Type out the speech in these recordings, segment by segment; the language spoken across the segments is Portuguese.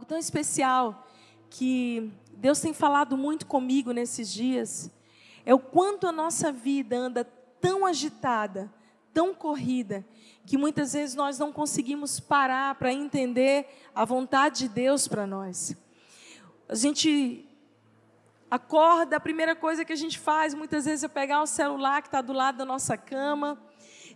algo tão especial que Deus tem falado muito comigo nesses dias é o quanto a nossa vida anda tão agitada, tão corrida, que muitas vezes nós não conseguimos parar para entender a vontade de Deus para nós. A gente acorda, a primeira coisa que a gente faz muitas vezes é pegar o celular que está do lado da nossa cama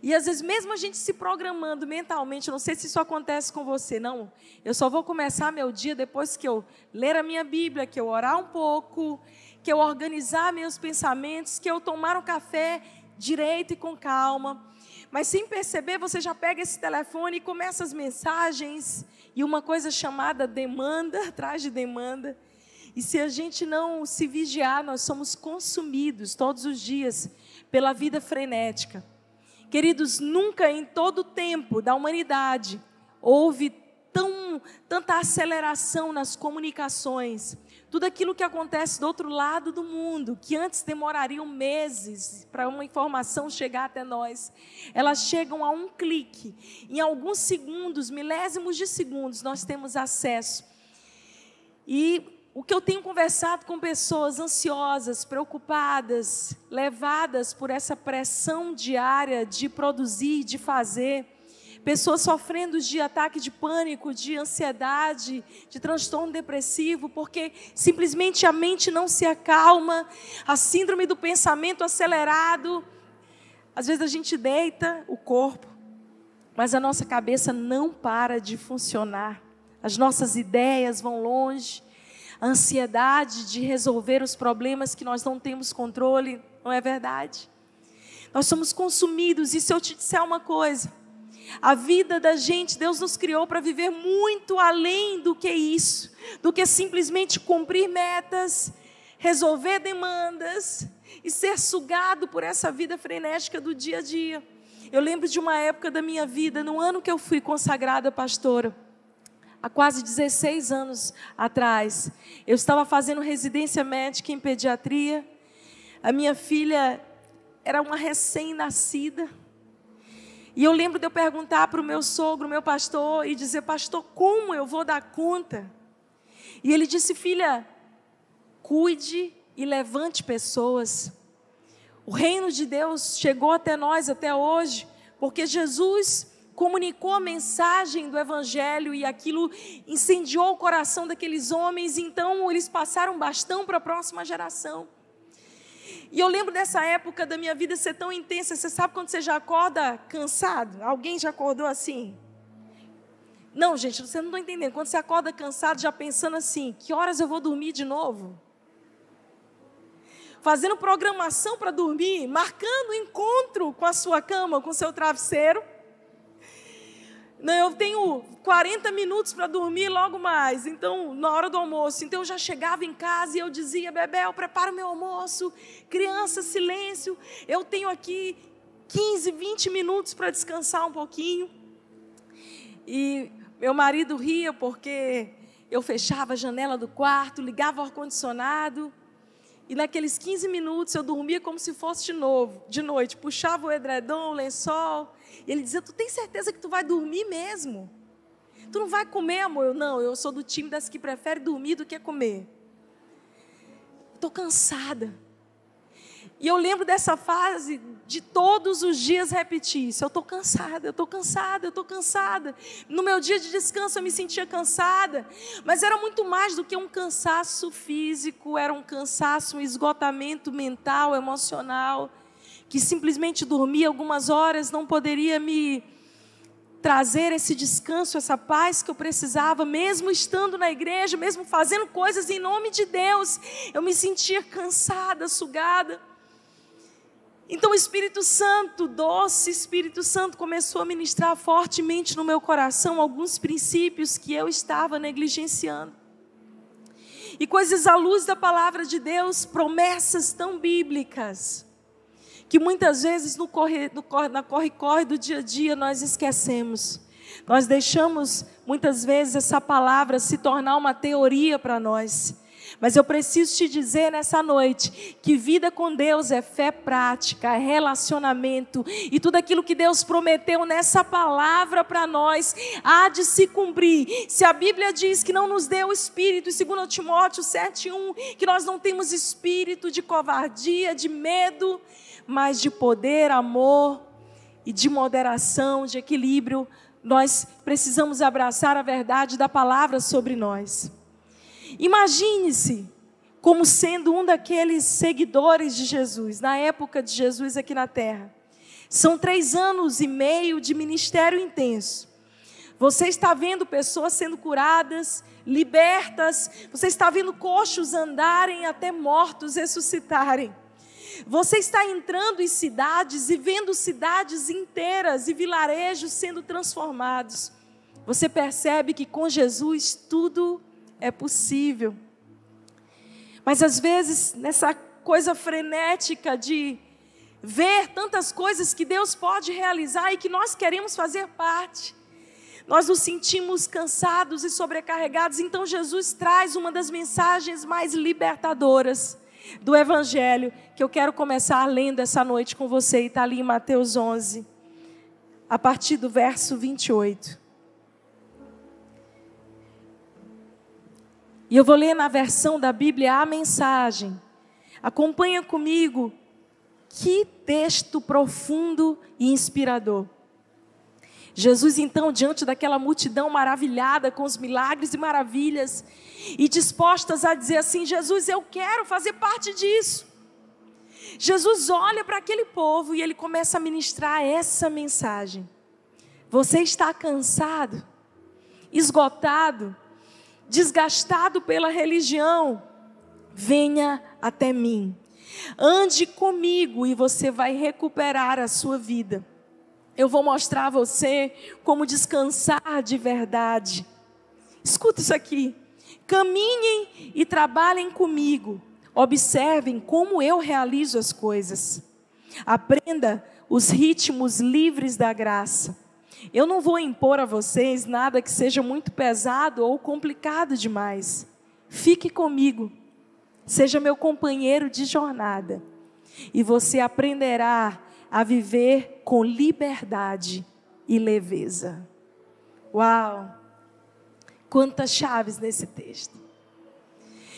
e às vezes, mesmo a gente se programando mentalmente, não sei se isso acontece com você, não. Eu só vou começar meu dia depois que eu ler a minha Bíblia, que eu orar um pouco, que eu organizar meus pensamentos, que eu tomar um café direito e com calma. Mas sem perceber, você já pega esse telefone e começa as mensagens e uma coisa chamada demanda atrás de demanda. E se a gente não se vigiar, nós somos consumidos todos os dias pela vida frenética. Queridos, nunca em todo o tempo da humanidade houve tão, tanta aceleração nas comunicações. Tudo aquilo que acontece do outro lado do mundo, que antes demorariam meses para uma informação chegar até nós, elas chegam a um clique. Em alguns segundos, milésimos de segundos, nós temos acesso. E o que eu tenho conversado com pessoas ansiosas, preocupadas, levadas por essa pressão diária de produzir, de fazer, pessoas sofrendo de ataque de pânico, de ansiedade, de transtorno depressivo, porque simplesmente a mente não se acalma, a síndrome do pensamento acelerado. Às vezes a gente deita o corpo, mas a nossa cabeça não para de funcionar. As nossas ideias vão longe, ansiedade de resolver os problemas que nós não temos controle, não é verdade? Nós somos consumidos, e se eu te disser uma coisa, a vida da gente, Deus nos criou para viver muito além do que isso, do que simplesmente cumprir metas, resolver demandas e ser sugado por essa vida frenética do dia a dia. Eu lembro de uma época da minha vida, no ano que eu fui consagrada pastora há quase 16 anos atrás. Eu estava fazendo residência médica em pediatria. A minha filha era uma recém-nascida. E eu lembro de eu perguntar para o meu sogro, meu pastor, e dizer: Pastor, como eu vou dar conta? E ele disse: Filha, cuide e levante pessoas. O reino de Deus chegou até nós até hoje, porque Jesus comunicou a mensagem do Evangelho e aquilo incendiou o coração daqueles homens, então eles passaram bastão para a próxima geração. E eu lembro dessa época da minha vida ser tão intensa. Você sabe quando você já acorda cansado? Alguém já acordou assim? Não, gente, você não está entendendo. Quando você acorda cansado, já pensando assim: que horas eu vou dormir de novo? Fazendo programação para dormir, marcando encontro com a sua cama, com o seu travesseiro eu tenho 40 minutos para dormir logo mais, então, na hora do almoço. Então, eu já chegava em casa e eu dizia: Bebel, prepara o meu almoço. Criança, silêncio. Eu tenho aqui 15, 20 minutos para descansar um pouquinho. E meu marido ria porque eu fechava a janela do quarto, ligava o ar-condicionado. E naqueles 15 minutos eu dormia como se fosse de novo, de noite. Puxava o edredom, o lençol, e ele dizia: Tu tem certeza que tu vai dormir mesmo? Tu não vai comer, amor? Eu, não, eu sou do time das que prefere dormir do que comer. Estou cansada. E eu lembro dessa fase de todos os dias repetir isso. Eu estou cansada, eu estou cansada, eu estou cansada. No meu dia de descanso eu me sentia cansada, mas era muito mais do que um cansaço físico, era um cansaço, um esgotamento mental, emocional que simplesmente dormia algumas horas não poderia me trazer esse descanso, essa paz que eu precisava, mesmo estando na igreja, mesmo fazendo coisas em nome de Deus, eu me sentia cansada, sugada. Então o Espírito Santo, doce Espírito Santo, começou a ministrar fortemente no meu coração alguns princípios que eu estava negligenciando. E coisas à luz da palavra de Deus, promessas tão bíblicas que muitas vezes no corre, no corre, na corre-corre do dia a dia nós esquecemos. Nós deixamos muitas vezes essa palavra se tornar uma teoria para nós. Mas eu preciso te dizer nessa noite que vida com Deus é fé prática, é relacionamento e tudo aquilo que Deus prometeu nessa palavra para nós há de se cumprir. Se a Bíblia diz que não nos deu espírito, e 2 Timóteo 7:1, que nós não temos espírito de covardia, de medo, mas de poder, amor e de moderação, de equilíbrio, nós precisamos abraçar a verdade da palavra sobre nós. Imagine-se como sendo um daqueles seguidores de Jesus, na época de Jesus aqui na terra. São três anos e meio de ministério intenso. Você está vendo pessoas sendo curadas, libertas, você está vendo coxos andarem até mortos ressuscitarem. Você está entrando em cidades e vendo cidades inteiras e vilarejos sendo transformados. Você percebe que com Jesus tudo é possível. Mas às vezes, nessa coisa frenética de ver tantas coisas que Deus pode realizar e que nós queremos fazer parte, nós nos sentimos cansados e sobrecarregados. Então, Jesus traz uma das mensagens mais libertadoras do Evangelho, que eu quero começar lendo essa noite com você, e está ali em Mateus 11, a partir do verso 28. E eu vou ler na versão da Bíblia a mensagem. Acompanha comigo. Que texto profundo e inspirador. Jesus, então, diante daquela multidão maravilhada com os milagres e maravilhas, e dispostas a dizer assim: Jesus, eu quero fazer parte disso. Jesus olha para aquele povo e ele começa a ministrar essa mensagem. Você está cansado, esgotado, desgastado pela religião? Venha até mim. Ande comigo e você vai recuperar a sua vida. Eu vou mostrar a você como descansar de verdade. Escuta isso aqui. Caminhem e trabalhem comigo. Observem como eu realizo as coisas. Aprenda os ritmos livres da graça. Eu não vou impor a vocês nada que seja muito pesado ou complicado demais. Fique comigo. Seja meu companheiro de jornada. E você aprenderá a viver com liberdade e leveza. Uau! Quantas chaves nesse texto.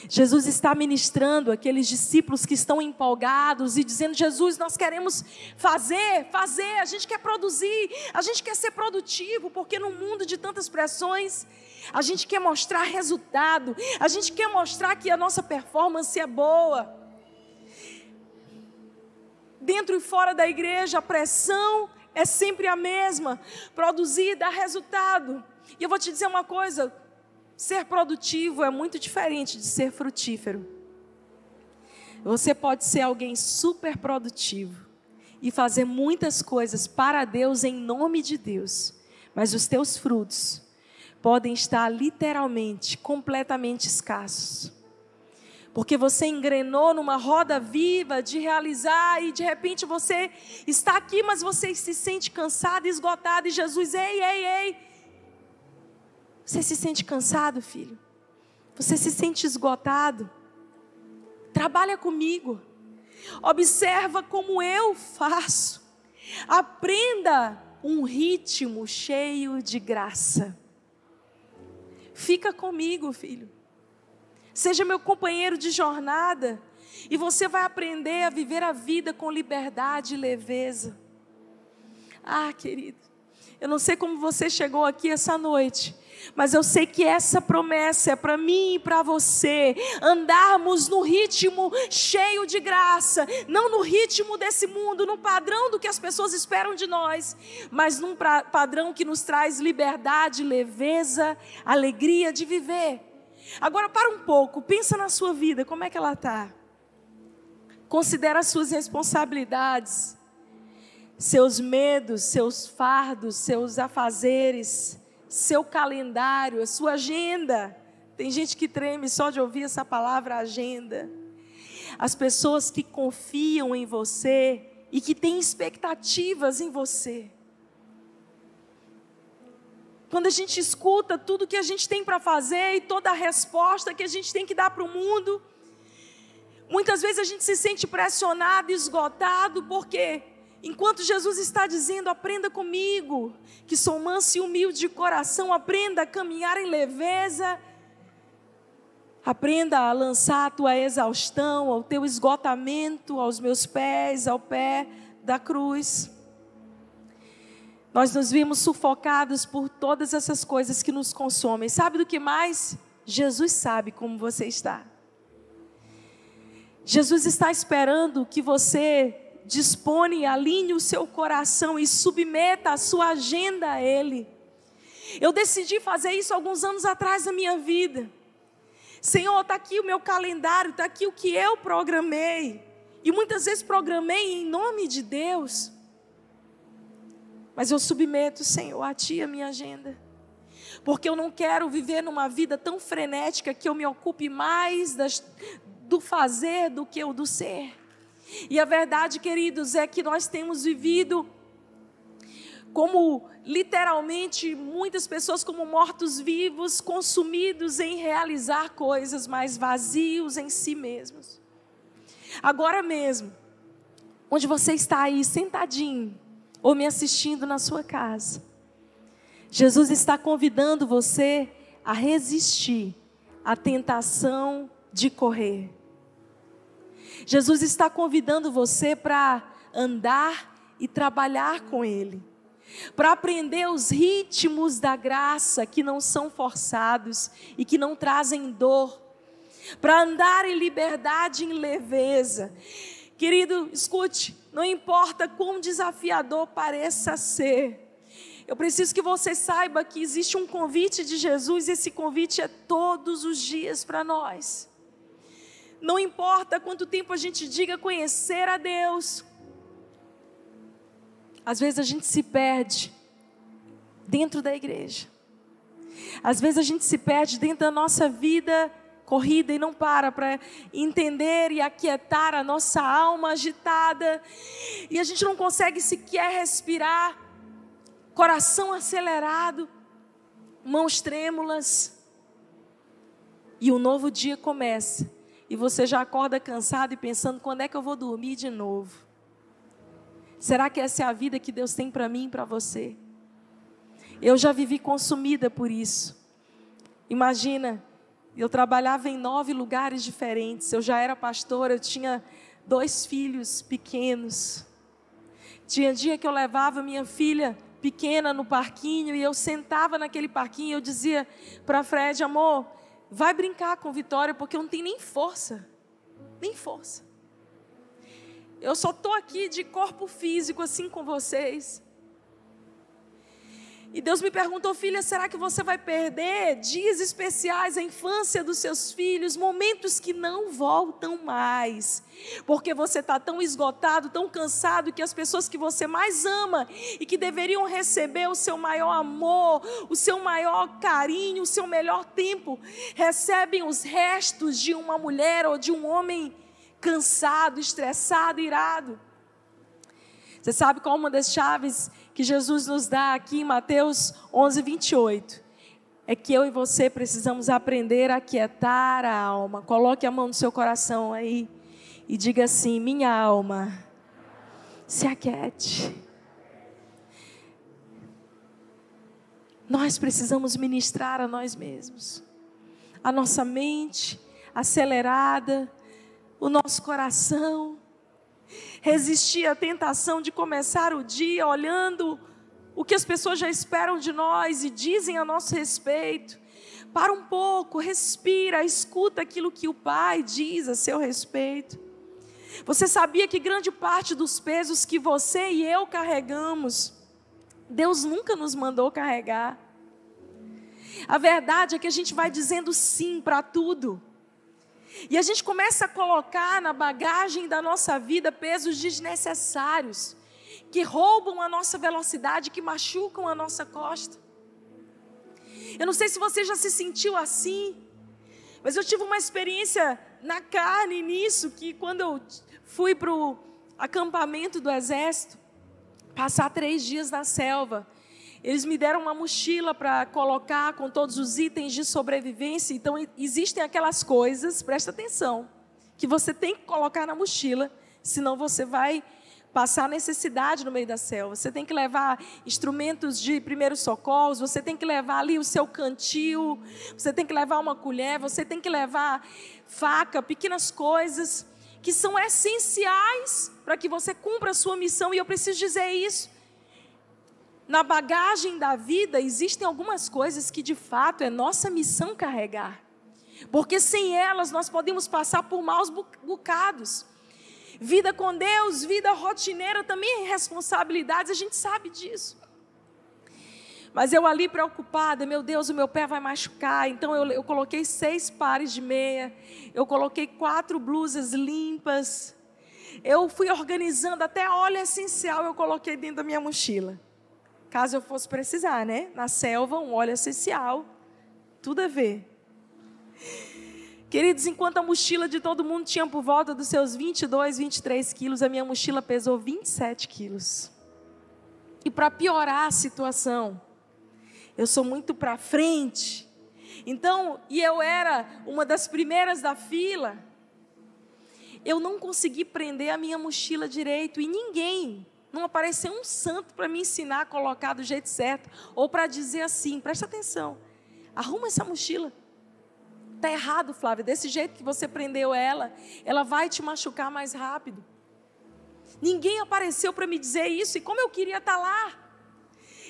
Jesus está ministrando aqueles discípulos que estão empolgados e dizendo: Jesus, nós queremos fazer, fazer, a gente quer produzir, a gente quer ser produtivo, porque no mundo de tantas pressões, a gente quer mostrar resultado, a gente quer mostrar que a nossa performance é boa dentro e fora da igreja, a pressão é sempre a mesma. Produzir dá resultado. E eu vou te dizer uma coisa: ser produtivo é muito diferente de ser frutífero. Você pode ser alguém super produtivo e fazer muitas coisas para Deus em nome de Deus, mas os teus frutos podem estar literalmente completamente escassos porque você engrenou numa roda viva de realizar e de repente você está aqui, mas você se sente cansado, esgotado e Jesus, ei, ei, ei. Você se sente cansado, filho? Você se sente esgotado? Trabalha comigo. Observa como eu faço. Aprenda um ritmo cheio de graça. Fica comigo, filho seja meu companheiro de jornada, e você vai aprender a viver a vida com liberdade e leveza. Ah, querido, eu não sei como você chegou aqui essa noite, mas eu sei que essa promessa é para mim e para você. Andarmos no ritmo cheio de graça, não no ritmo desse mundo, no padrão do que as pessoas esperam de nós, mas num padrão que nos traz liberdade, leveza, alegria de viver. Agora para um pouco, pensa na sua vida, como é que ela está? Considera as suas responsabilidades, seus medos, seus fardos, seus afazeres, seu calendário, a sua agenda. Tem gente que treme só de ouvir essa palavra agenda. As pessoas que confiam em você e que têm expectativas em você. Quando a gente escuta tudo que a gente tem para fazer e toda a resposta que a gente tem que dar para o mundo, muitas vezes a gente se sente pressionado, esgotado, porque enquanto Jesus está dizendo: aprenda comigo, que sou manso e humilde de coração, aprenda a caminhar em leveza, aprenda a lançar a tua exaustão, ao teu esgotamento, aos meus pés, ao pé da cruz. Nós nos vimos sufocados por todas essas coisas que nos consomem. Sabe do que mais? Jesus sabe como você está. Jesus está esperando que você dispone, alinhe o seu coração e submeta a sua agenda a Ele. Eu decidi fazer isso alguns anos atrás na minha vida. Senhor, está aqui o meu calendário, está aqui o que eu programei. E muitas vezes programei em nome de Deus. Mas eu submeto, Senhor, a Ti a minha agenda. Porque eu não quero viver numa vida tão frenética que eu me ocupe mais das, do fazer do que o do ser. E a verdade, queridos, é que nós temos vivido como literalmente muitas pessoas como mortos-vivos, consumidos em realizar coisas, mas vazios em si mesmos. Agora mesmo, onde você está aí sentadinho, ou me assistindo na sua casa. Jesus está convidando você a resistir à tentação de correr. Jesus está convidando você para andar e trabalhar com Ele, para aprender os ritmos da graça que não são forçados e que não trazem dor, para andar em liberdade, em leveza. Querido, escute, não importa quão desafiador pareça ser. Eu preciso que você saiba que existe um convite de Jesus e esse convite é todos os dias para nós. Não importa quanto tempo a gente diga conhecer a Deus. Às vezes a gente se perde dentro da igreja. Às vezes a gente se perde dentro da nossa vida corrida e não para para entender e aquietar a nossa alma agitada. E a gente não consegue sequer respirar, coração acelerado, mãos trêmulas. E um novo dia começa. E você já acorda cansado e pensando: quando é que eu vou dormir de novo? Será que essa é a vida que Deus tem para mim e para você? Eu já vivi consumida por isso. Imagina eu trabalhava em nove lugares diferentes. Eu já era pastora, eu tinha dois filhos pequenos. Tinha dia que eu levava minha filha pequena no parquinho e eu sentava naquele parquinho e eu dizia para Fred, amor, vai brincar com Vitória porque eu não tenho nem força. Nem força. Eu só estou aqui de corpo físico assim com vocês. E Deus me perguntou, filha, será que você vai perder dias especiais, a infância dos seus filhos, momentos que não voltam mais? Porque você está tão esgotado, tão cansado, que as pessoas que você mais ama e que deveriam receber o seu maior amor, o seu maior carinho, o seu melhor tempo, recebem os restos de uma mulher ou de um homem cansado, estressado, irado. Você sabe qual uma das chaves que Jesus nos dá aqui em Mateus 11, 28. É que eu e você precisamos aprender a quietar a alma. Coloque a mão no seu coração aí e diga assim: Minha alma, se aquiete. Nós precisamos ministrar a nós mesmos. A nossa mente acelerada, o nosso coração resistir à tentação de começar o dia olhando o que as pessoas já esperam de nós e dizem a nosso respeito. Para um pouco, respira, escuta aquilo que o Pai diz a seu respeito. Você sabia que grande parte dos pesos que você e eu carregamos, Deus nunca nos mandou carregar. A verdade é que a gente vai dizendo sim para tudo. E a gente começa a colocar na bagagem da nossa vida pesos desnecessários, que roubam a nossa velocidade, que machucam a nossa costa. Eu não sei se você já se sentiu assim, mas eu tive uma experiência na carne nisso, que quando eu fui para o acampamento do exército, passar três dias na selva, Eles me deram uma mochila para colocar com todos os itens de sobrevivência. Então, existem aquelas coisas, presta atenção, que você tem que colocar na mochila, senão você vai passar necessidade no meio da selva. Você tem que levar instrumentos de primeiros socorros, você tem que levar ali o seu cantil, você tem que levar uma colher, você tem que levar faca, pequenas coisas que são essenciais para que você cumpra a sua missão. E eu preciso dizer isso. Na bagagem da vida existem algumas coisas que de fato é nossa missão carregar. Porque sem elas nós podemos passar por maus bocados. Vida com Deus, vida rotineira também é responsabilidades, a gente sabe disso. Mas eu ali preocupada, meu Deus, o meu pé vai machucar. Então eu, eu coloquei seis pares de meia, eu coloquei quatro blusas limpas. Eu fui organizando até óleo essencial, eu coloquei dentro da minha mochila. Caso eu fosse precisar, né? Na selva, um óleo essencial. Tudo a ver. Queridos, enquanto a mochila de todo mundo tinha por volta dos seus 22, 23 quilos, a minha mochila pesou 27 quilos. E para piorar a situação, eu sou muito para frente. Então, e eu era uma das primeiras da fila. Eu não consegui prender a minha mochila direito e ninguém, não apareceu um santo para me ensinar a colocar do jeito certo ou para dizer assim, presta atenção. Arruma essa mochila. Está errado, Flávia. Desse jeito que você prendeu ela, ela vai te machucar mais rápido. Ninguém apareceu para me dizer isso, e como eu queria estar tá lá.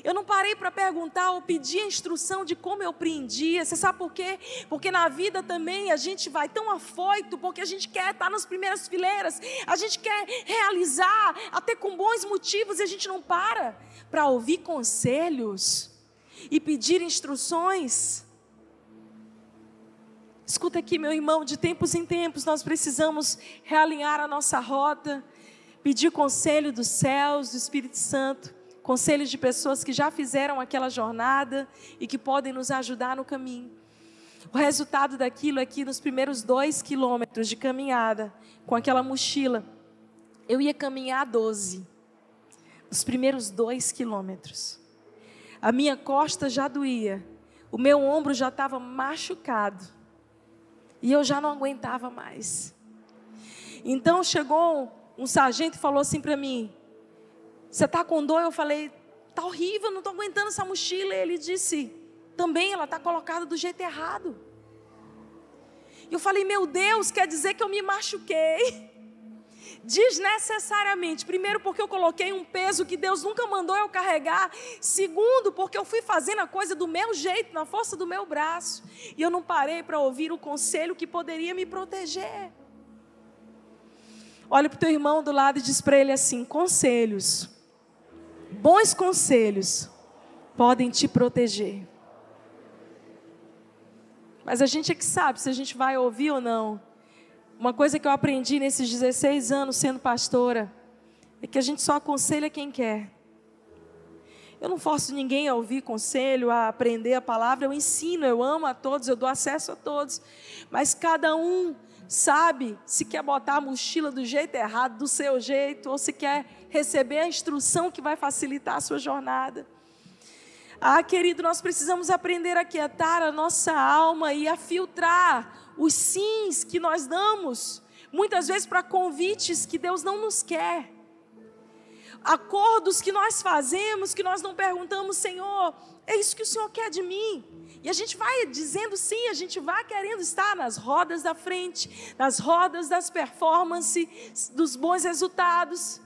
Eu não parei para perguntar ou pedir a instrução de como eu prendia. Você sabe por quê? Porque na vida também a gente vai tão afoito, porque a gente quer estar nas primeiras fileiras, a gente quer realizar, até com bons motivos, e a gente não para para ouvir conselhos e pedir instruções. Escuta aqui, meu irmão, de tempos em tempos nós precisamos realinhar a nossa rota, pedir conselho dos céus, do Espírito Santo, conselhos de pessoas que já fizeram aquela jornada e que podem nos ajudar no caminho. O resultado daquilo é que nos primeiros dois quilômetros de caminhada, com aquela mochila, eu ia caminhar 12. Os primeiros dois quilômetros. A minha costa já doía, o meu ombro já estava machucado. E eu já não aguentava mais. Então chegou um sargento e falou assim para mim: Você está com dor? Eu falei: Está horrível, não estou aguentando essa mochila. E ele disse: Também ela está colocada do jeito errado. E eu falei: Meu Deus, quer dizer que eu me machuquei desnecessariamente. Primeiro, porque eu coloquei um peso que Deus nunca mandou eu carregar. Segundo, porque eu fui fazendo a coisa do meu jeito, na força do meu braço. E eu não parei para ouvir o conselho que poderia me proteger. Olha para o teu irmão do lado e diz para ele assim: conselhos, bons conselhos, podem te proteger. Mas a gente é que sabe se a gente vai ouvir ou não. Uma coisa que eu aprendi nesses 16 anos sendo pastora é que a gente só aconselha quem quer. Eu não forço ninguém a ouvir conselho, a aprender a palavra, eu ensino, eu amo a todos, eu dou acesso a todos. Mas cada um sabe se quer botar a mochila do jeito errado, do seu jeito, ou se quer receber a instrução que vai facilitar a sua jornada. Ah, querido, nós precisamos aprender a quietar a nossa alma e a filtrar os sims que nós damos, muitas vezes para convites que Deus não nos quer. Acordos que nós fazemos, que nós não perguntamos, Senhor, é isso que o Senhor quer de mim. E a gente vai dizendo sim, a gente vai querendo estar nas rodas da frente, nas rodas das performances, dos bons resultados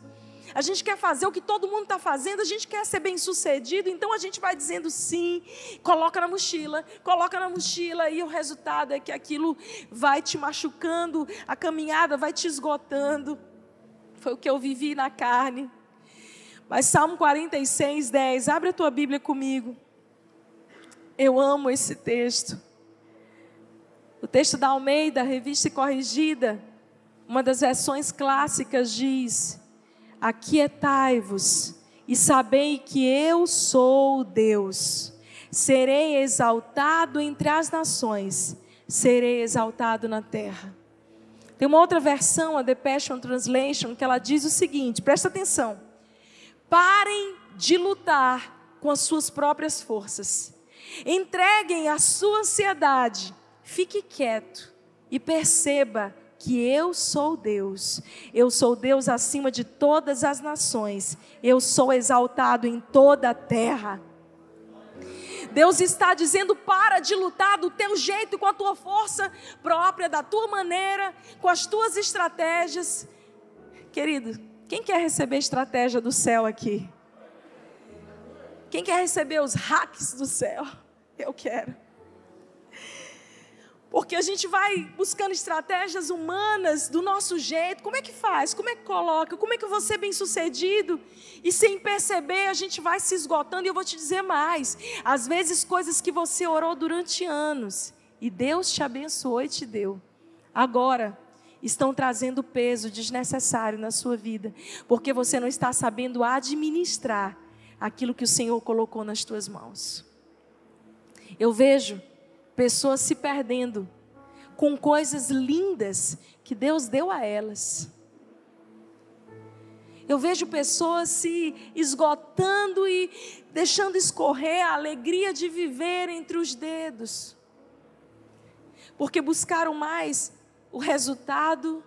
a gente quer fazer o que todo mundo está fazendo, a gente quer ser bem sucedido, então a gente vai dizendo sim, coloca na mochila, coloca na mochila, e o resultado é que aquilo vai te machucando, a caminhada vai te esgotando. Foi o que eu vivi na carne. Mas Salmo 46, 10, abre a tua Bíblia comigo. Eu amo esse texto. O texto da Almeida, revista corrigida, uma das versões clássicas diz: Aquietai-vos e sabei que eu sou Deus. Serei exaltado entre as nações, serei exaltado na terra. Tem uma outra versão, a The Passion Translation, que ela diz o seguinte: presta atenção. Parem de lutar com as suas próprias forças. Entreguem a sua ansiedade. Fique quieto e perceba que eu sou Deus. Eu sou Deus acima de todas as nações. Eu sou exaltado em toda a terra. Deus está dizendo: para de lutar do teu jeito, com a tua força própria, da tua maneira, com as tuas estratégias. Querido, quem quer receber estratégia do céu aqui? Quem quer receber os hacks do céu? Eu quero. Porque a gente vai buscando estratégias humanas do nosso jeito. Como é que faz? Como é que coloca? Como é que vou ser bem sucedido? E sem perceber, a gente vai se esgotando. E eu vou te dizer mais: às vezes, coisas que você orou durante anos e Deus te abençoou e te deu, agora estão trazendo peso desnecessário na sua vida, porque você não está sabendo administrar aquilo que o Senhor colocou nas tuas mãos. Eu vejo pessoas se perdendo com coisas lindas que Deus deu a elas. Eu vejo pessoas se esgotando e deixando escorrer a alegria de viver entre os dedos, porque buscaram mais o resultado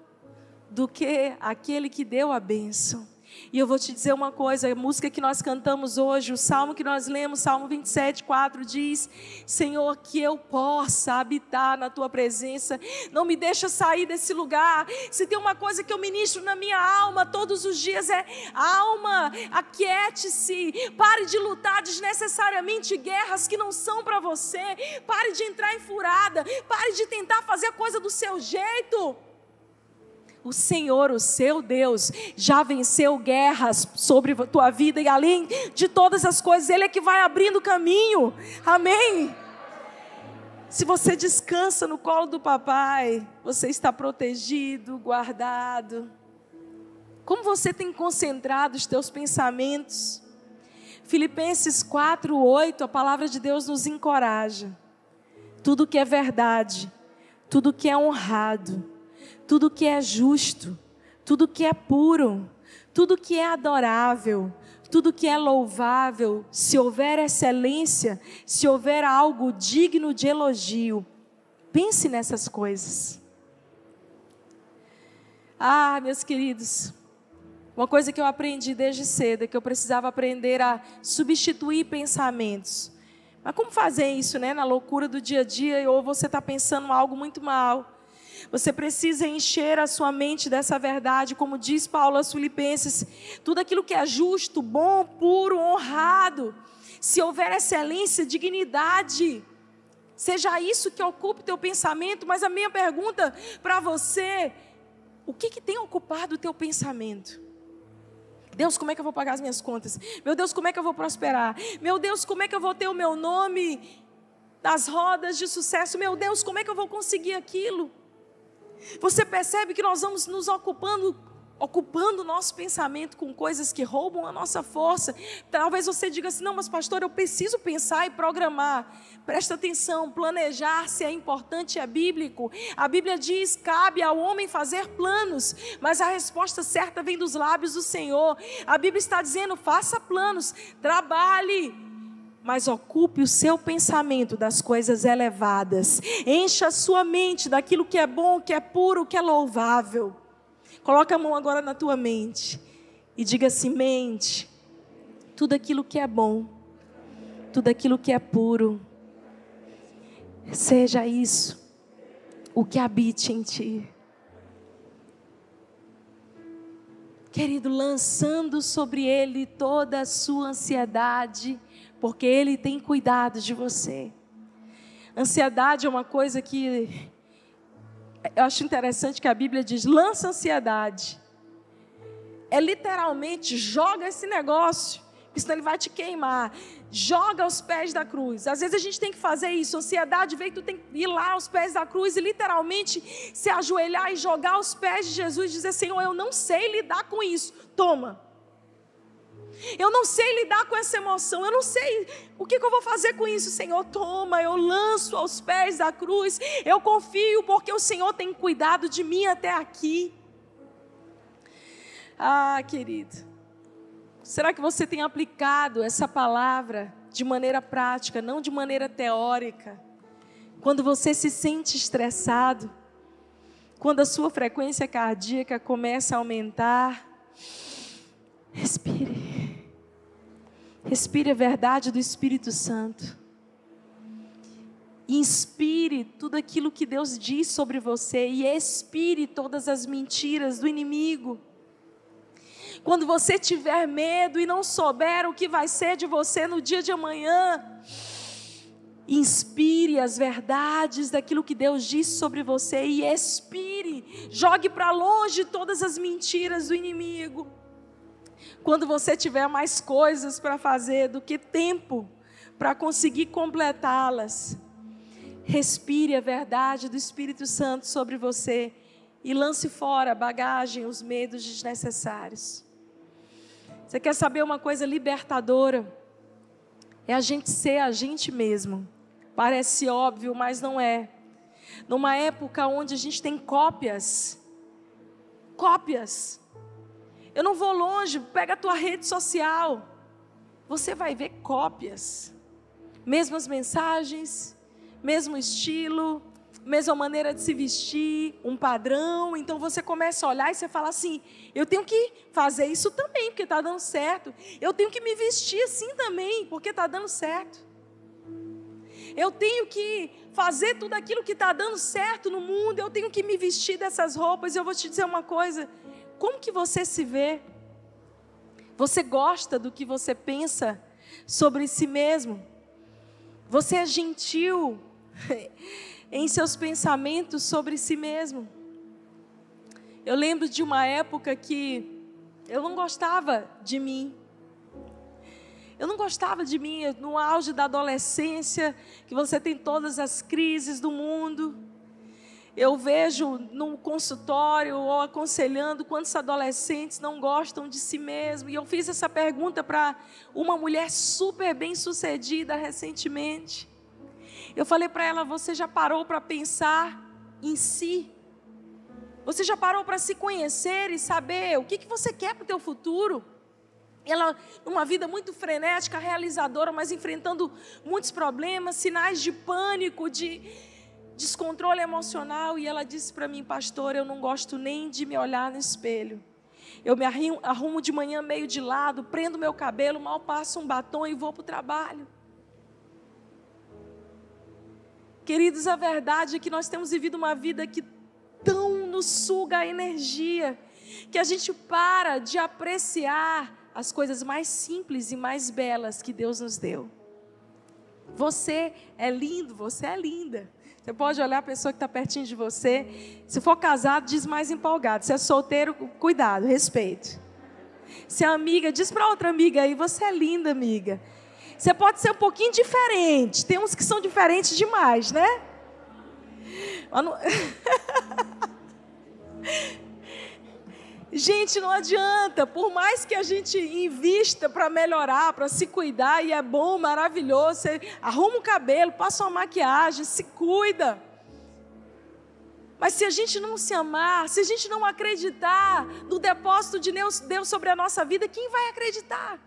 do que aquele que deu a bênção. E eu vou te dizer uma coisa: a música que nós cantamos hoje, o salmo que nós lemos, Salmo 27, 4, diz: Senhor, que eu possa habitar na tua presença, não me deixa sair desse lugar. Se tem uma coisa que eu ministro na minha alma todos os dias é: alma, aquiete-se, pare de lutar desnecessariamente guerras que não são para você, pare de entrar em furada, pare de tentar fazer a coisa do seu jeito. O Senhor, o seu Deus, já venceu guerras sobre a tua vida e além de todas as coisas, Ele é que vai abrindo caminho. Amém? Se você descansa no colo do papai, você está protegido, guardado. Como você tem concentrado os teus pensamentos? Filipenses 4, 8, a palavra de Deus nos encoraja. Tudo que é verdade, tudo que é honrado, tudo que é justo, tudo que é puro, tudo que é adorável, tudo que é louvável, se houver excelência, se houver algo digno de elogio, pense nessas coisas. Ah, meus queridos, uma coisa que eu aprendi desde cedo é que eu precisava aprender a substituir pensamentos. Mas como fazer isso, né? Na loucura do dia a dia, ou você está pensando algo muito mal. Você precisa encher a sua mente dessa verdade, como diz Paulo aos Filipenses: tudo aquilo que é justo, bom, puro, honrado, se houver excelência, dignidade, seja isso que ocupe teu pensamento. Mas a minha pergunta para você: o que, que tem ocupado o teu pensamento? Deus, como é que eu vou pagar as minhas contas? Meu Deus, como é que eu vou prosperar? Meu Deus, como é que eu vou ter o meu nome nas rodas de sucesso? Meu Deus, como é que eu vou conseguir aquilo? Você percebe que nós vamos nos ocupando ocupando o nosso pensamento com coisas que roubam a nossa força. Talvez você diga assim: não, mas pastor, eu preciso pensar e programar. Presta atenção, planejar se é importante, é bíblico. A Bíblia diz: cabe ao homem fazer planos, mas a resposta certa vem dos lábios do Senhor. A Bíblia está dizendo: faça planos, trabalhe mas ocupe o seu pensamento das coisas elevadas. Encha a sua mente daquilo que é bom, que é puro, que é louvável. Coloca a mão agora na tua mente e diga assim: mente, tudo aquilo que é bom, tudo aquilo que é puro, seja isso o que habite em ti. Querido, lançando sobre ele toda a sua ansiedade, porque Ele tem cuidado de você. Ansiedade é uma coisa que eu acho interessante que a Bíblia diz: lança ansiedade. É literalmente joga esse negócio, senão ele vai te queimar. Joga aos pés da cruz. Às vezes a gente tem que fazer isso. Ansiedade vem tu tem que ir lá aos pés da cruz e literalmente se ajoelhar e jogar aos pés de Jesus e dizer: Senhor, eu não sei lidar com isso. Toma. Eu não sei lidar com essa emoção. Eu não sei o que, que, eu vou fazer com isso, Senhor. Toma, eu lanço aos pés da cruz. Eu confio porque o Senhor tem cuidado de mim até aqui. Ah, querido. Será que você tem aplicado essa palavra de maneira prática, não de maneira teórica? Quando você se sente estressado, quando a sua frequência cardíaca começa a aumentar, respire. Respire a verdade do Espírito Santo. Inspire tudo aquilo que Deus diz sobre você e expire todas as mentiras do inimigo. Quando você tiver medo e não souber o que vai ser de você no dia de amanhã, inspire as verdades daquilo que Deus disse sobre você e expire, jogue para longe todas as mentiras do inimigo. Quando você tiver mais coisas para fazer do que tempo para conseguir completá-las, respire a verdade do Espírito Santo sobre você e lance fora a bagagem, os medos desnecessários. Você quer saber uma coisa libertadora? É a gente ser a gente mesmo. Parece óbvio, mas não é. Numa época onde a gente tem cópias, cópias. Eu não vou longe, pega a tua rede social. Você vai ver cópias. Mesmas mensagens, mesmo estilo, mesma maneira de se vestir, um padrão. Então você começa a olhar e você fala assim: eu tenho que fazer isso também, porque está dando certo. Eu tenho que me vestir assim também, porque está dando certo. Eu tenho que fazer tudo aquilo que está dando certo no mundo. Eu tenho que me vestir dessas roupas. Eu vou te dizer uma coisa: como que você se vê? Você gosta do que você pensa sobre si mesmo? Você é gentil? em seus pensamentos sobre si mesmo. Eu lembro de uma época que eu não gostava de mim. Eu não gostava de mim no auge da adolescência, que você tem todas as crises do mundo. Eu vejo no consultório ou aconselhando quantos adolescentes não gostam de si mesmo. E eu fiz essa pergunta para uma mulher super bem sucedida recentemente. Eu falei para ela: você já parou para pensar em si? Você já parou para se conhecer e saber o que, que você quer para o teu futuro? Ela, numa vida muito frenética, realizadora, mas enfrentando muitos problemas, sinais de pânico, de descontrole emocional. E ela disse para mim, pastor, eu não gosto nem de me olhar no espelho. Eu me arrumo de manhã meio de lado, prendo meu cabelo, mal passo um batom e vou para o trabalho. Queridos, a verdade é que nós temos vivido uma vida que tão nos suga a energia, que a gente para de apreciar as coisas mais simples e mais belas que Deus nos deu. Você é lindo, você é linda. Você pode olhar a pessoa que está pertinho de você. Se for casado, diz mais empolgado. Se é solteiro, cuidado, respeito. Se é amiga, diz para outra amiga aí: você é linda, amiga. Você pode ser um pouquinho diferente. Tem uns que são diferentes demais, né? Gente, não adianta. Por mais que a gente invista para melhorar, para se cuidar, e é bom, maravilhoso. Você arruma o cabelo, passa uma maquiagem, se cuida. Mas se a gente não se amar, se a gente não acreditar no depósito de Deus, sobre a nossa vida, quem vai acreditar?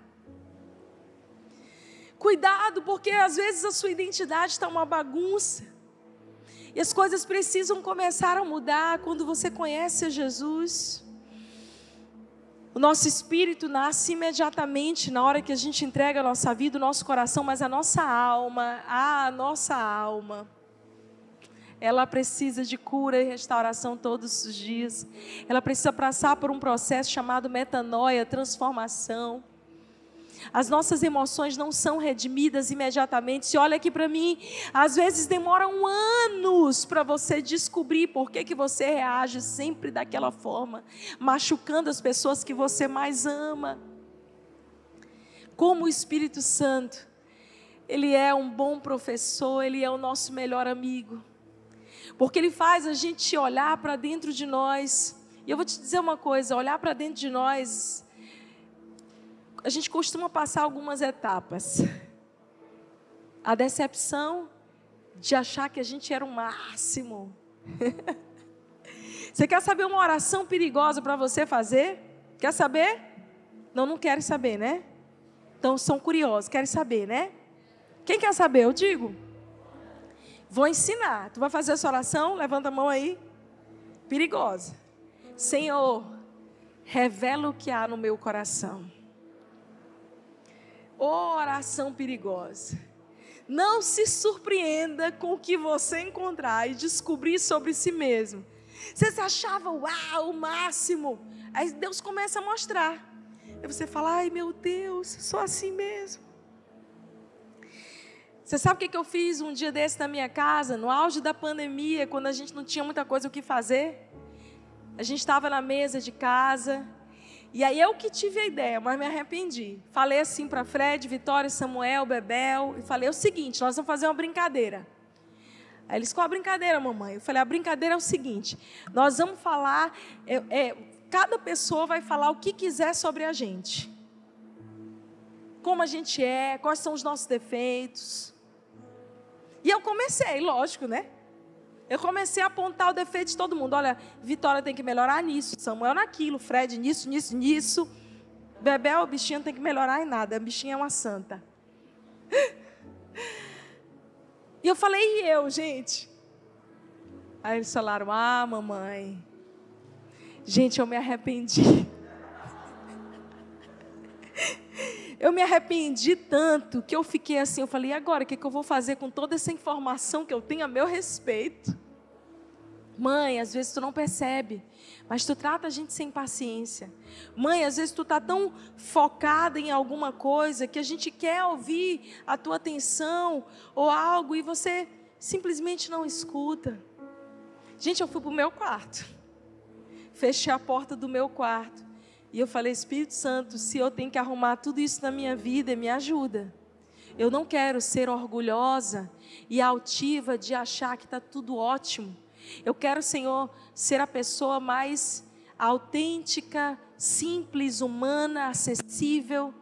Cuidado, porque às vezes a sua identidade está uma bagunça. E as coisas precisam começar a mudar quando você conhece Jesus. O nosso espírito nasce imediatamente na hora que a gente entrega a nossa vida, o nosso coração, mas a nossa alma, a nossa alma, ela precisa de cura e restauração todos os dias. Ela precisa passar por um processo chamado metanoia, transformação. As nossas emoções não são redimidas imediatamente. Se olha aqui para mim, às vezes demoram anos para você descobrir por que, que você reage sempre daquela forma, machucando as pessoas que você mais ama. Como o Espírito Santo, ele é um bom professor, ele é o nosso melhor amigo. Porque ele faz a gente olhar para dentro de nós. E eu vou te dizer uma coisa: olhar para dentro de nós a gente costuma passar algumas etapas. A decepção de achar que a gente era o máximo. você quer saber uma oração perigosa para você fazer? Quer saber? Não, não querem saber, né? Então são curiosos, querem saber, né? Quem quer saber? Eu digo. Vou ensinar. Tu vai fazer essa oração? Levanta a mão aí. Perigosa. Senhor, revela o que há no meu coração. Oração perigosa. Não se surpreenda com o que você encontrar e descobrir sobre si mesmo. Você se achava, uau, o máximo. Aí Deus começa a mostrar. Aí você fala, ai meu Deus, sou assim mesmo. Você sabe o que eu fiz um dia desse na minha casa, no auge da pandemia, quando a gente não tinha muita coisa o que fazer? A gente estava na mesa de casa, e aí eu que tive a ideia, mas me arrependi. Falei assim para Fred, Vitória, Samuel, Bebel, e falei o seguinte: nós vamos fazer uma brincadeira. Aí eles, qual a brincadeira, mamãe? Eu falei, a brincadeira é o seguinte: nós vamos falar, é, é, cada pessoa vai falar o que quiser sobre a gente. Como a gente é, quais são os nossos defeitos. E eu comecei, lógico, né? Eu comecei a apontar o defeito de todo mundo. Olha, Vitória tem que melhorar nisso, Samuel naquilo, Fred nisso, nisso, nisso. Bebel, o bichinho tem que melhorar em nada. A bichinha é uma santa. E eu falei, e eu, gente? Aí eles falaram, ah, mamãe. Gente, eu me arrependi. Eu me arrependi tanto que eu fiquei assim, eu falei, e agora, o que, que eu vou fazer com toda essa informação que eu tenho a meu respeito? Mãe, às vezes tu não percebe, mas tu trata a gente sem paciência. Mãe, às vezes tu tá tão focada em alguma coisa que a gente quer ouvir a tua atenção ou algo e você simplesmente não escuta. Gente, eu fui pro meu quarto. Fechei a porta do meu quarto e eu falei: Espírito Santo, se eu tenho que arrumar tudo isso na minha vida, me ajuda. Eu não quero ser orgulhosa e altiva de achar que está tudo ótimo. Eu quero, Senhor, ser a pessoa mais autêntica, simples, humana, acessível,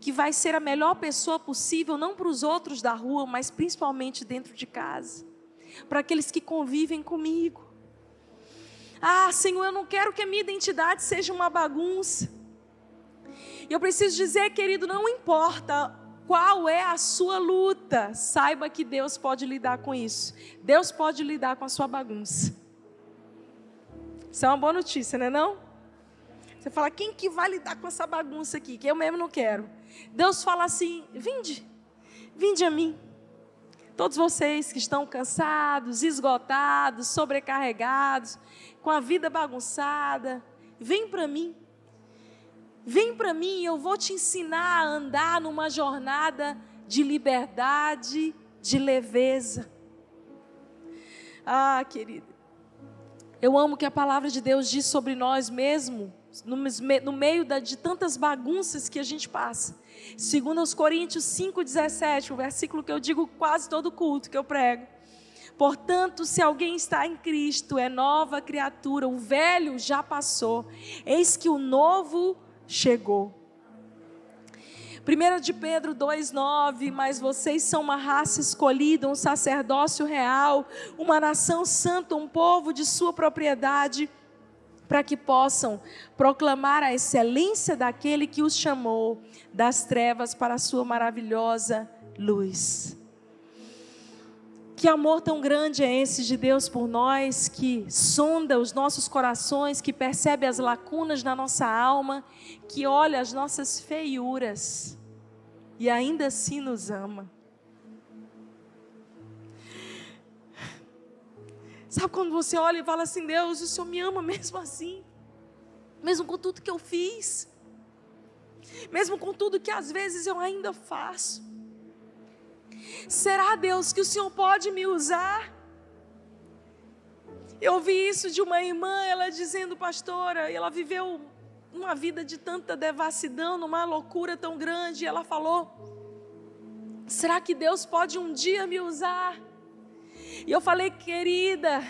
que vai ser a melhor pessoa possível, não para os outros da rua, mas principalmente dentro de casa, para aqueles que convivem comigo. Ah, Senhor, eu não quero que a minha identidade seja uma bagunça. E eu preciso dizer, querido, não importa qual é a sua luta, saiba que Deus pode lidar com isso. Deus pode lidar com a sua bagunça. Isso é uma boa notícia, não é não? Você fala, quem que vai lidar com essa bagunça aqui? Que eu mesmo não quero. Deus fala assim: vinde, vinde a mim. Todos vocês que estão cansados, esgotados, sobrecarregados, com a vida bagunçada, vem para mim. Vem para mim, eu vou te ensinar a andar numa jornada de liberdade, de leveza. Ah, querida, eu amo que a palavra de Deus diz sobre nós mesmo, no, no meio da, de tantas bagunças que a gente passa. Segundo os Coríntios 5,17, o versículo que eu digo quase todo culto que eu prego. Portanto, se alguém está em Cristo, é nova criatura, o velho já passou, eis que o novo chegou. 1 de Pedro 2,9: Mas vocês são uma raça escolhida, um sacerdócio real, uma nação santa, um povo de sua propriedade, para que possam proclamar a excelência daquele que os chamou das trevas para a sua maravilhosa luz. Que amor tão grande é esse de Deus por nós, que sonda os nossos corações, que percebe as lacunas na nossa alma, que olha as nossas feiuras e ainda assim nos ama. Sabe quando você olha e fala assim: Deus, o Senhor me ama mesmo assim, mesmo com tudo que eu fiz, mesmo com tudo que às vezes eu ainda faço. Será, Deus, que o Senhor pode me usar? Eu ouvi isso de uma irmã, ela dizendo, pastora, ela viveu uma vida de tanta devassidão, numa loucura tão grande, e ela falou: será que Deus pode um dia me usar? E eu falei, querida,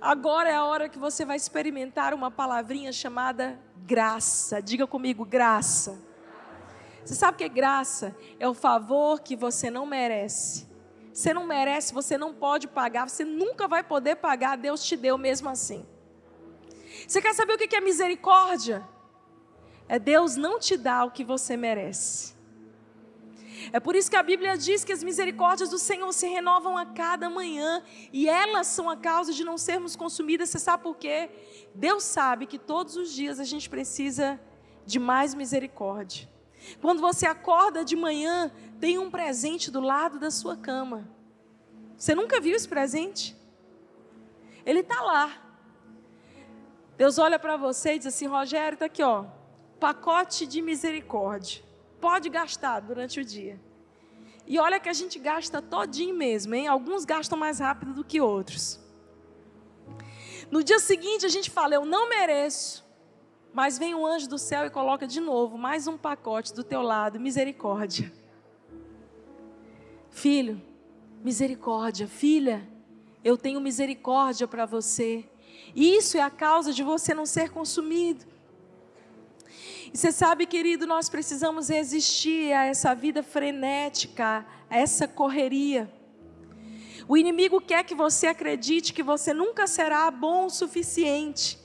agora é a hora que você vai experimentar uma palavrinha chamada graça. Diga comigo, graça. Você sabe que é graça? É o favor que você não merece. Você não merece, você não pode pagar, você nunca vai poder pagar, Deus te deu mesmo assim. Você quer saber o que é misericórdia? é Deus não te dar o que você merece. É por isso que a Bíblia diz que as misericórdias do Senhor se renovam a cada manhã e elas são a causa de não sermos consumidas. Você sabe por quê? Deus sabe que todos os dias a gente precisa de mais misericórdia. Quando você acorda de manhã, tem um presente do lado da sua cama. Você nunca viu esse presente? Ele está lá. Deus olha para você e diz assim: Rogério, está aqui, ó, pacote de misericórdia. Pode gastar durante o dia. E olha que a gente gasta todinho mesmo, hein? Alguns gastam mais rápido do que outros. No dia seguinte a gente fala: Eu não mereço. Mas vem um anjo do céu e coloca de novo mais um pacote do teu lado, misericórdia. Filho, misericórdia, filha, eu tenho misericórdia para você. Isso é a causa de você não ser consumido. E você sabe, querido, nós precisamos resistir a essa vida frenética, a essa correria. O inimigo quer que você acredite que você nunca será bom o suficiente.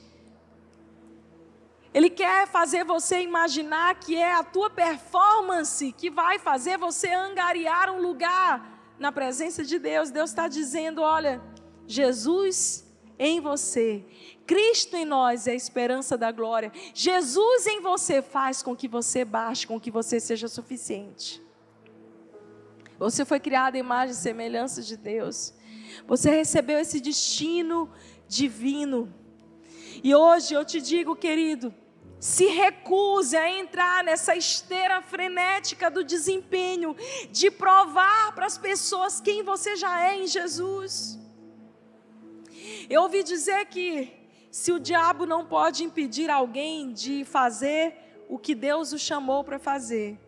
Ele quer fazer você imaginar que é a tua performance que vai fazer você angariar um lugar na presença de Deus. Deus está dizendo: olha, Jesus em você, Cristo em nós é a esperança da glória. Jesus em você faz com que você baixe, com que você seja suficiente. Você foi criado em imagem e semelhança de Deus. Você recebeu esse destino divino. E hoje eu te digo, querido, se recuse a entrar nessa esteira frenética do desempenho, de provar para as pessoas quem você já é em Jesus. Eu ouvi dizer que se o diabo não pode impedir alguém de fazer o que Deus o chamou para fazer,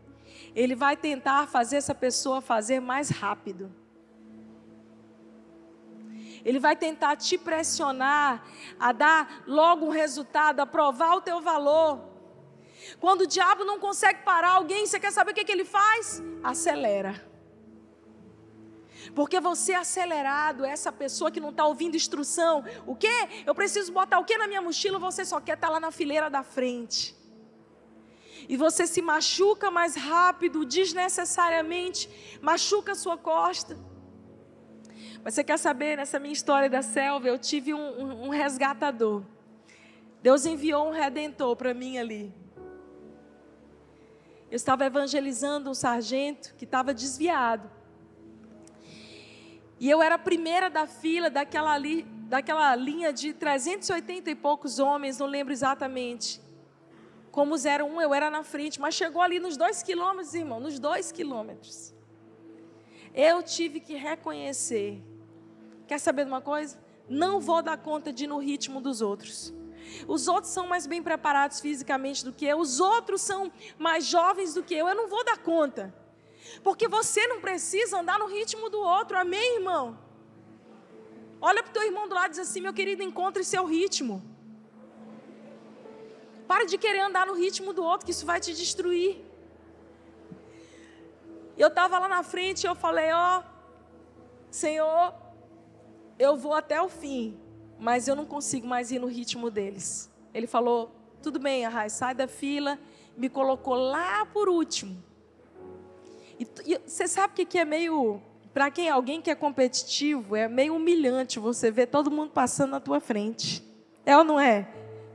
ele vai tentar fazer essa pessoa fazer mais rápido. Ele vai tentar te pressionar a dar logo um resultado, a provar o teu valor. Quando o diabo não consegue parar alguém, você quer saber o que, que ele faz? Acelera. Porque você é acelerado, é essa pessoa que não está ouvindo instrução. O que? Eu preciso botar o que na minha mochila? Você só quer estar tá lá na fileira da frente. E você se machuca mais rápido, desnecessariamente, machuca a sua costa. Mas você quer saber, nessa minha história da selva, eu tive um, um, um resgatador. Deus enviou um redentor para mim ali. Eu estava evangelizando um sargento que estava desviado. E eu era a primeira da fila daquela, ali, daquela linha de 380 e poucos homens, não lembro exatamente. Como 01, eu era na frente, mas chegou ali nos dois quilômetros, irmão, nos dois quilômetros. Eu tive que reconhecer. Quer saber de uma coisa? Não vou dar conta de ir no ritmo dos outros. Os outros são mais bem preparados fisicamente do que eu, os outros são mais jovens do que eu. Eu não vou dar conta. Porque você não precisa andar no ritmo do outro, amém, irmão? Olha para o teu irmão do lado e diz assim: meu querido, encontre seu ritmo. Para de querer andar no ritmo do outro, que isso vai te destruir. Eu estava lá na frente e eu falei, ó, oh, Senhor, eu vou até o fim, mas eu não consigo mais ir no ritmo deles. Ele falou, tudo bem, Arrai, sai da fila, me colocou lá por último. E, e você sabe o que é meio, para quem alguém que é competitivo, é meio humilhante você ver todo mundo passando na tua frente. É ou não é?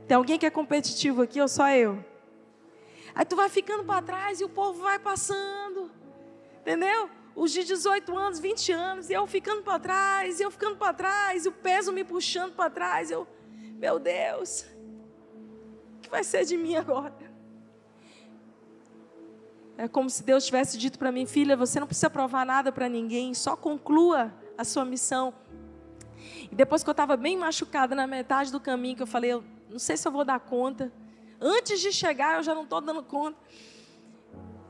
Tem alguém que é competitivo aqui ou só eu? Aí tu vai ficando para trás e o povo vai passando. Entendeu? Os de 18 anos, 20 anos, e eu ficando para trás, e eu ficando para trás, e o peso me puxando para trás. Eu, meu Deus, o que vai ser de mim agora? É como se Deus tivesse dito para mim, filha, você não precisa provar nada para ninguém, só conclua a sua missão. E depois que eu estava bem machucada na metade do caminho, que eu falei, eu não sei se eu vou dar conta. Antes de chegar, eu já não estou dando conta.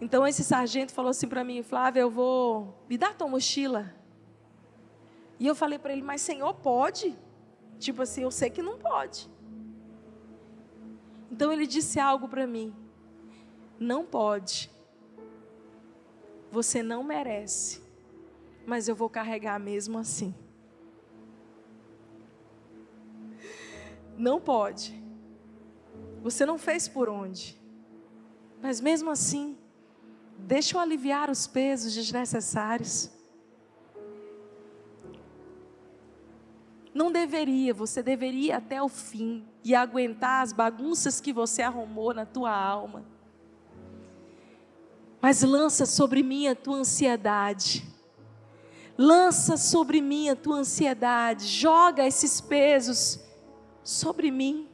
Então esse sargento falou assim para mim, Flávia, eu vou me dar tua mochila. E eu falei para ele, mas senhor pode? Tipo assim, eu sei que não pode. Então ele disse algo para mim, não pode. Você não merece, mas eu vou carregar mesmo assim. Não pode. Você não fez por onde. Mas mesmo assim, deixa eu aliviar os pesos desnecessários. Não deveria, você deveria até o fim e aguentar as bagunças que você arrumou na tua alma. Mas lança sobre mim a tua ansiedade. Lança sobre mim a tua ansiedade. Joga esses pesos sobre mim.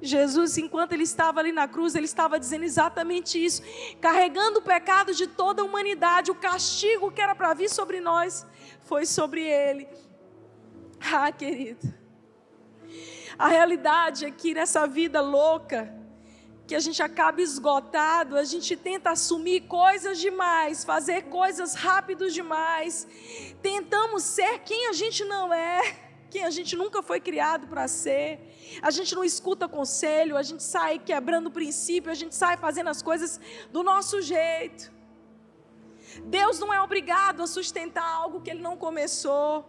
Jesus, enquanto ele estava ali na cruz, ele estava dizendo exatamente isso, carregando o pecado de toda a humanidade, o castigo que era para vir sobre nós, foi sobre ele. Ah, querido, a realidade é que nessa vida louca, que a gente acaba esgotado, a gente tenta assumir coisas demais, fazer coisas rápido demais, tentamos ser quem a gente não é quem a gente nunca foi criado para ser. A gente não escuta conselho, a gente sai quebrando o princípio, a gente sai fazendo as coisas do nosso jeito. Deus não é obrigado a sustentar algo que Ele não começou.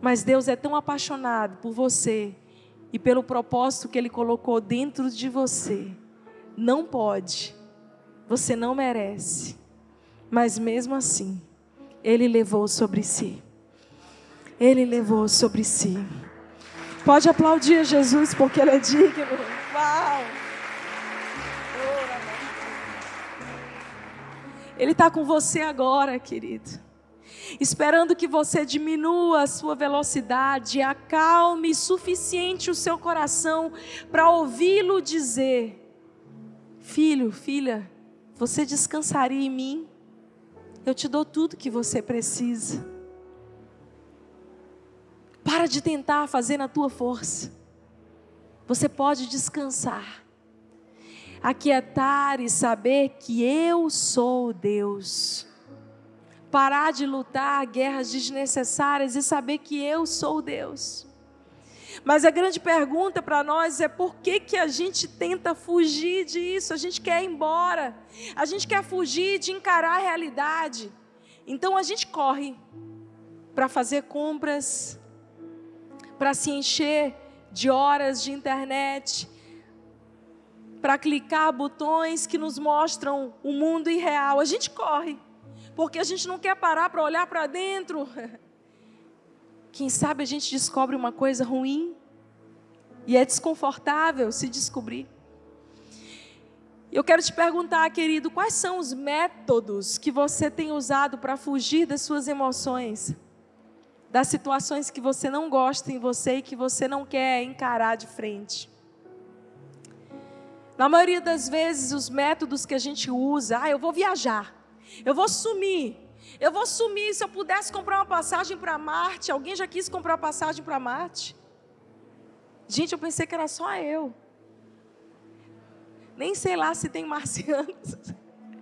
Mas Deus é tão apaixonado por você e pelo propósito que Ele colocou dentro de você. Não pode, você não merece, mas mesmo assim, Ele levou sobre si. Ele levou sobre si. Pode aplaudir Jesus porque Ele é digno. Uau! Ele está com você agora, querido. Esperando que você diminua a sua velocidade, acalme suficiente o seu coração para ouvi-lo dizer: Filho, filha, você descansaria em mim? Eu te dou tudo que você precisa. Para de tentar fazer na tua força. Você pode descansar. Aquietar e saber que eu sou Deus. Parar de lutar guerras desnecessárias e saber que eu sou Deus. Mas a grande pergunta para nós é por que, que a gente tenta fugir disso? A gente quer ir embora. A gente quer fugir de encarar a realidade. Então a gente corre para fazer compras, para se encher de horas de internet, para clicar botões que nos mostram o mundo irreal. A gente corre, porque a gente não quer parar para olhar para dentro. Quem sabe a gente descobre uma coisa ruim e é desconfortável se descobrir. Eu quero te perguntar, querido, quais são os métodos que você tem usado para fugir das suas emoções? Das situações que você não gosta em você e que você não quer encarar de frente. Na maioria das vezes, os métodos que a gente usa, ah, eu vou viajar, eu vou sumir, eu vou sumir. Se eu pudesse comprar uma passagem para Marte, alguém já quis comprar passagem para Marte? Gente, eu pensei que era só eu. Nem sei lá se tem marcianos.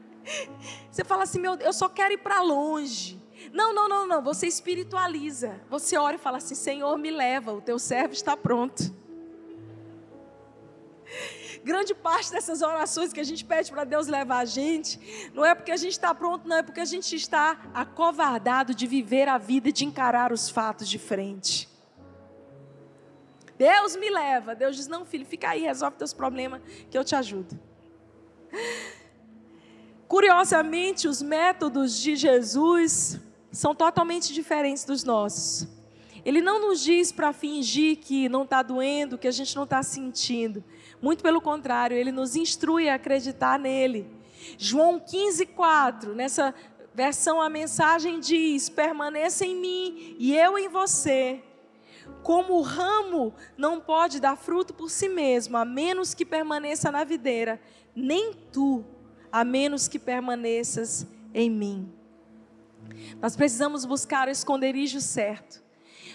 Você fala assim, meu, eu só quero ir para longe. Não, não, não, não. Você espiritualiza. Você ora e fala assim: Senhor, me leva, o teu servo está pronto. Grande parte dessas orações que a gente pede para Deus levar a gente, não é porque a gente está pronto, não é porque a gente está acovardado de viver a vida e de encarar os fatos de frente. Deus me leva. Deus diz: Não, filho, fica aí, resolve teus problemas, que eu te ajudo. Curiosamente, os métodos de Jesus são totalmente diferentes dos nossos. Ele não nos diz para fingir que não está doendo, que a gente não está sentindo. Muito pelo contrário, ele nos instrui a acreditar nele. João 15, 4, nessa versão a mensagem diz: permaneça em mim e eu em você. Como o ramo não pode dar fruto por si mesmo, a menos que permaneça na videira, nem tu, a menos que permaneças em mim. Nós precisamos buscar o esconderijo certo.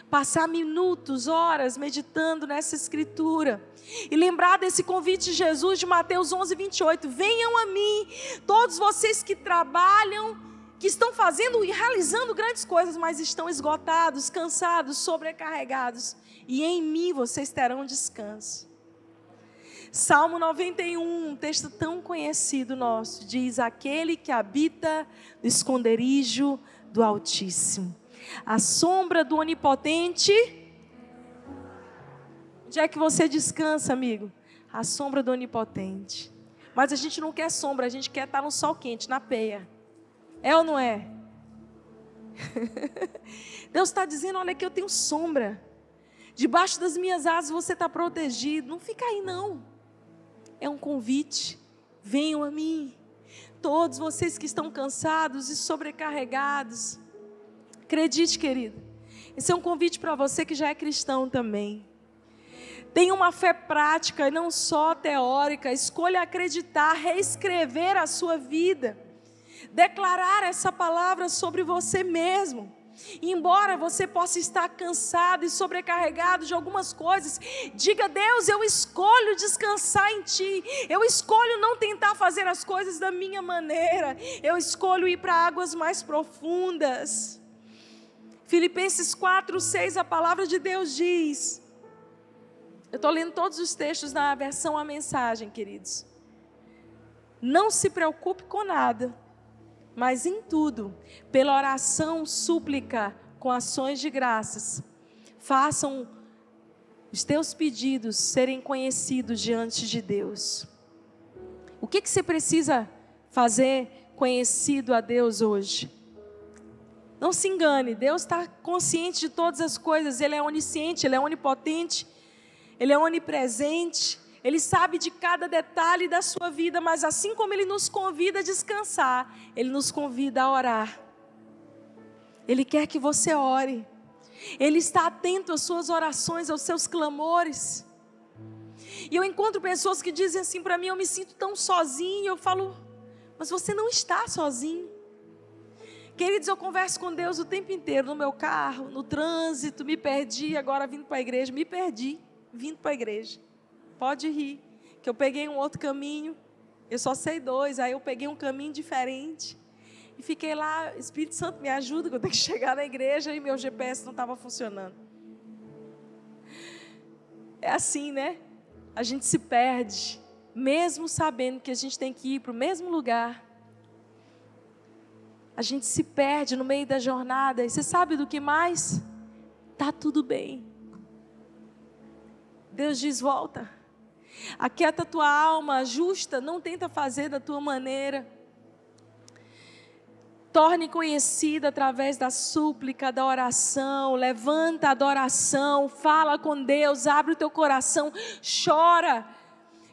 Passar minutos, horas meditando nessa escritura. E lembrar desse convite de Jesus de Mateus 11, 28. Venham a mim, todos vocês que trabalham, que estão fazendo e realizando grandes coisas, mas estão esgotados, cansados, sobrecarregados. E em mim vocês terão descanso. Salmo 91, um texto tão conhecido nosso, diz: Aquele que habita no esconderijo do Altíssimo. A sombra do Onipotente. Onde é que você descansa, amigo? A sombra do Onipotente. Mas a gente não quer sombra, a gente quer estar no sol quente, na peia. É ou não é? Deus está dizendo: olha que eu tenho sombra. Debaixo das minhas asas você está protegido. Não fica aí, não. É um convite. Venham a mim. Todos vocês que estão cansados e sobrecarregados. Acredite, querido. Esse é um convite para você que já é cristão também. Tenha uma fé prática e não só teórica. Escolha acreditar, reescrever a sua vida. Declarar essa palavra sobre você mesmo. Embora você possa estar cansado e sobrecarregado de algumas coisas, diga: Deus, eu escolho descansar em Ti, eu escolho não tentar fazer as coisas da minha maneira, eu escolho ir para águas mais profundas. Filipenses 4, 6, a palavra de Deus diz. Eu estou lendo todos os textos na versão a mensagem, queridos. Não se preocupe com nada mas em tudo, pela oração, súplica, com ações de graças, façam os teus pedidos serem conhecidos diante de Deus. O que, que você precisa fazer conhecido a Deus hoje? Não se engane, Deus está consciente de todas as coisas, Ele é onisciente, Ele é onipotente, Ele é onipresente. Ele sabe de cada detalhe da sua vida, mas assim como Ele nos convida a descansar, Ele nos convida a orar. Ele quer que você ore. Ele está atento às suas orações, aos seus clamores. E eu encontro pessoas que dizem assim para mim: Eu me sinto tão sozinho. Eu falo, mas você não está sozinho. Queridos, eu converso com Deus o tempo inteiro, no meu carro, no trânsito, me perdi, agora vindo para a igreja, me perdi, vindo para a igreja. Pode rir, que eu peguei um outro caminho. Eu só sei dois, aí eu peguei um caminho diferente. E fiquei lá, Espírito Santo me ajuda, que eu tenho que chegar na igreja e meu GPS não estava funcionando. É assim, né? A gente se perde, mesmo sabendo que a gente tem que ir para o mesmo lugar. A gente se perde no meio da jornada. E você sabe do que mais? Tá tudo bem. Deus diz: volta. Aquieta a tua alma justa, não tenta fazer da tua maneira. Torne conhecida através da súplica, da oração, levanta a adoração, fala com Deus, abre o teu coração, chora,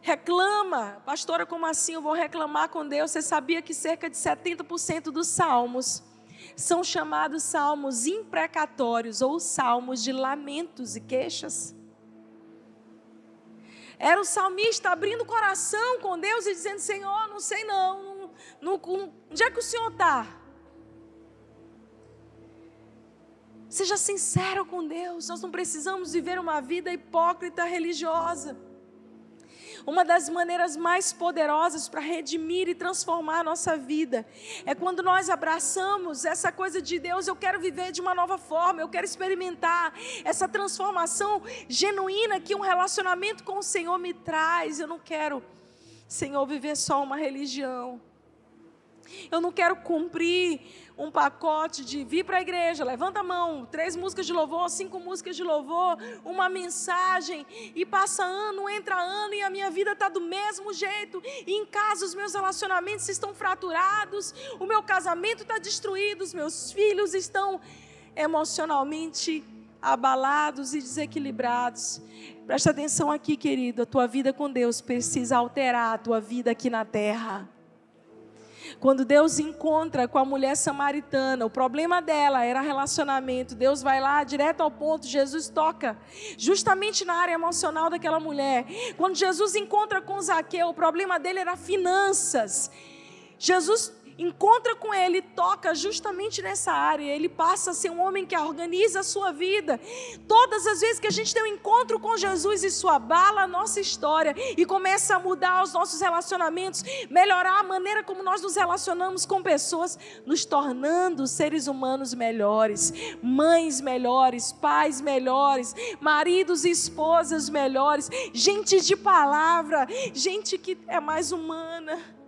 reclama. Pastora, como assim eu vou reclamar com Deus? Você sabia que cerca de 70% dos salmos são chamados salmos imprecatórios ou salmos de lamentos e queixas? Era o salmista abrindo o coração com Deus e dizendo: Senhor, não sei não, não, não onde é que o Senhor está? Seja sincero com Deus, nós não precisamos viver uma vida hipócrita religiosa. Uma das maneiras mais poderosas para redimir e transformar a nossa vida é quando nós abraçamos essa coisa de Deus, eu quero viver de uma nova forma, eu quero experimentar essa transformação genuína que um relacionamento com o Senhor me traz. Eu não quero, Senhor, viver só uma religião. Eu não quero cumprir um pacote de vir para a igreja, levanta a mão, três músicas de louvor, cinco músicas de louvor, uma mensagem, e passa ano, entra ano, e a minha vida está do mesmo jeito, e em casa os meus relacionamentos estão fraturados, o meu casamento está destruído, os meus filhos estão emocionalmente abalados e desequilibrados. Presta atenção aqui, querido, a tua vida com Deus precisa alterar a tua vida aqui na terra. Quando Deus encontra com a mulher samaritana, o problema dela era relacionamento. Deus vai lá direto ao ponto, Jesus toca justamente na área emocional daquela mulher. Quando Jesus encontra com Zaqueu, o problema dele era finanças. Jesus encontra com ele, toca justamente nessa área. Ele passa a ser um homem que organiza a sua vida. Todas as vezes que a gente tem um encontro com Jesus, isso abala a nossa história e começa a mudar os nossos relacionamentos, melhorar a maneira como nós nos relacionamos com pessoas, nos tornando seres humanos melhores, mães melhores, pais melhores, maridos e esposas melhores, gente de palavra, gente que é mais humana.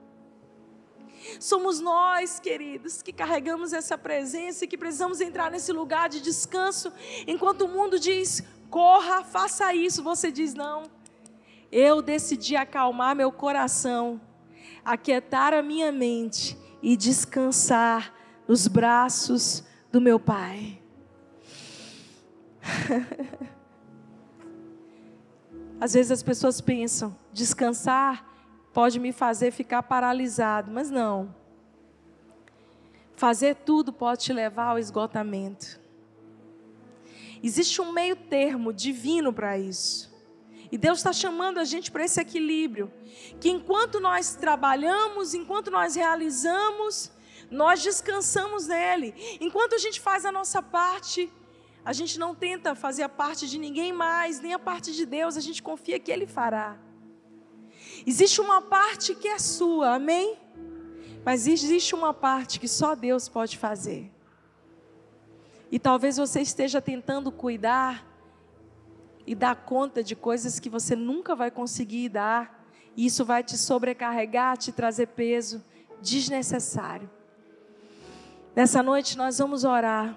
Somos nós, queridos, que carregamos essa presença e que precisamos entrar nesse lugar de descanso. Enquanto o mundo diz, corra, faça isso, você diz, não. Eu decidi acalmar meu coração aquietar a minha mente e descansar nos braços do meu Pai. Às vezes as pessoas pensam, descansar pode me fazer ficar paralisado, mas não. Fazer tudo pode te levar ao esgotamento. Existe um meio termo divino para isso. E Deus está chamando a gente para esse equilíbrio. Que enquanto nós trabalhamos, enquanto nós realizamos, nós descansamos nele. Enquanto a gente faz a nossa parte, a gente não tenta fazer a parte de ninguém mais, nem a parte de Deus, a gente confia que Ele fará. Existe uma parte que é sua, amém? Mas existe uma parte que só Deus pode fazer. E talvez você esteja tentando cuidar e dar conta de coisas que você nunca vai conseguir dar, e isso vai te sobrecarregar, te trazer peso desnecessário. Nessa noite nós vamos orar.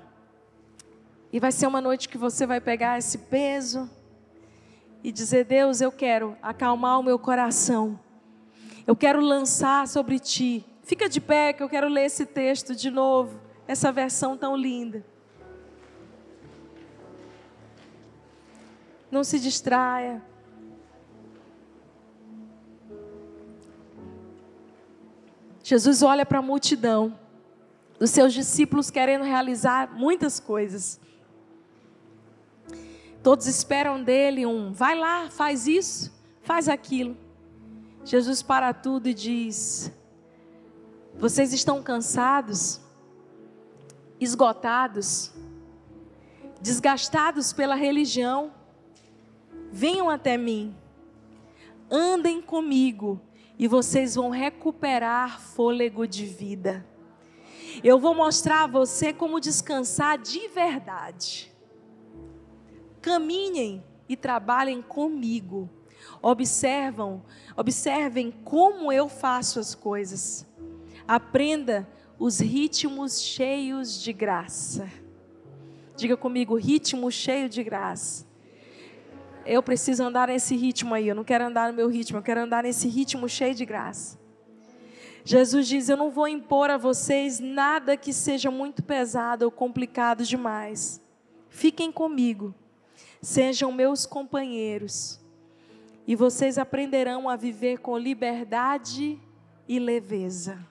E vai ser uma noite que você vai pegar esse peso e dizer: Deus, eu quero acalmar o meu coração. Eu quero lançar sobre ti. Fica de pé que eu quero ler esse texto de novo, essa versão tão linda. Não se distraia. Jesus olha para a multidão, os seus discípulos querendo realizar muitas coisas. Todos esperam dele um, vai lá, faz isso, faz aquilo. Jesus para tudo e diz: Vocês estão cansados, esgotados, desgastados pela religião? Venham até mim, andem comigo e vocês vão recuperar fôlego de vida. Eu vou mostrar a você como descansar de verdade caminhem e trabalhem comigo. Observam, observem como eu faço as coisas. Aprenda os ritmos cheios de graça. Diga comigo, ritmo cheio de graça. Eu preciso andar nesse ritmo aí. Eu não quero andar no meu ritmo, eu quero andar nesse ritmo cheio de graça. Jesus diz: Eu não vou impor a vocês nada que seja muito pesado ou complicado demais. Fiquem comigo sejam meus companheiros, e vocês aprenderão a viver com liberdade e leveza.